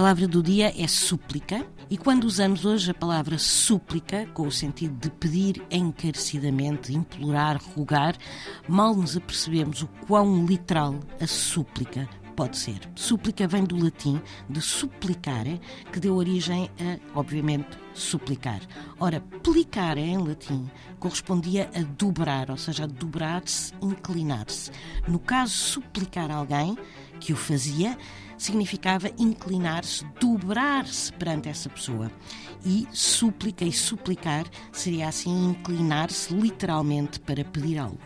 palavra do dia é súplica. E quando usamos hoje a palavra súplica, com o sentido de pedir encarecidamente, implorar, rogar, mal nos apercebemos o quão literal a súplica pode ser. Súplica vem do latim de supplicare, que deu origem a, obviamente, suplicar. Ora, plicare em latim correspondia a dobrar, ou seja, a dobrar-se, inclinar-se. No caso, suplicar alguém que o fazia significava inclinar-se, dobrar-se perante essa pessoa. E súplica e suplicar seria assim inclinar-se literalmente para pedir algo.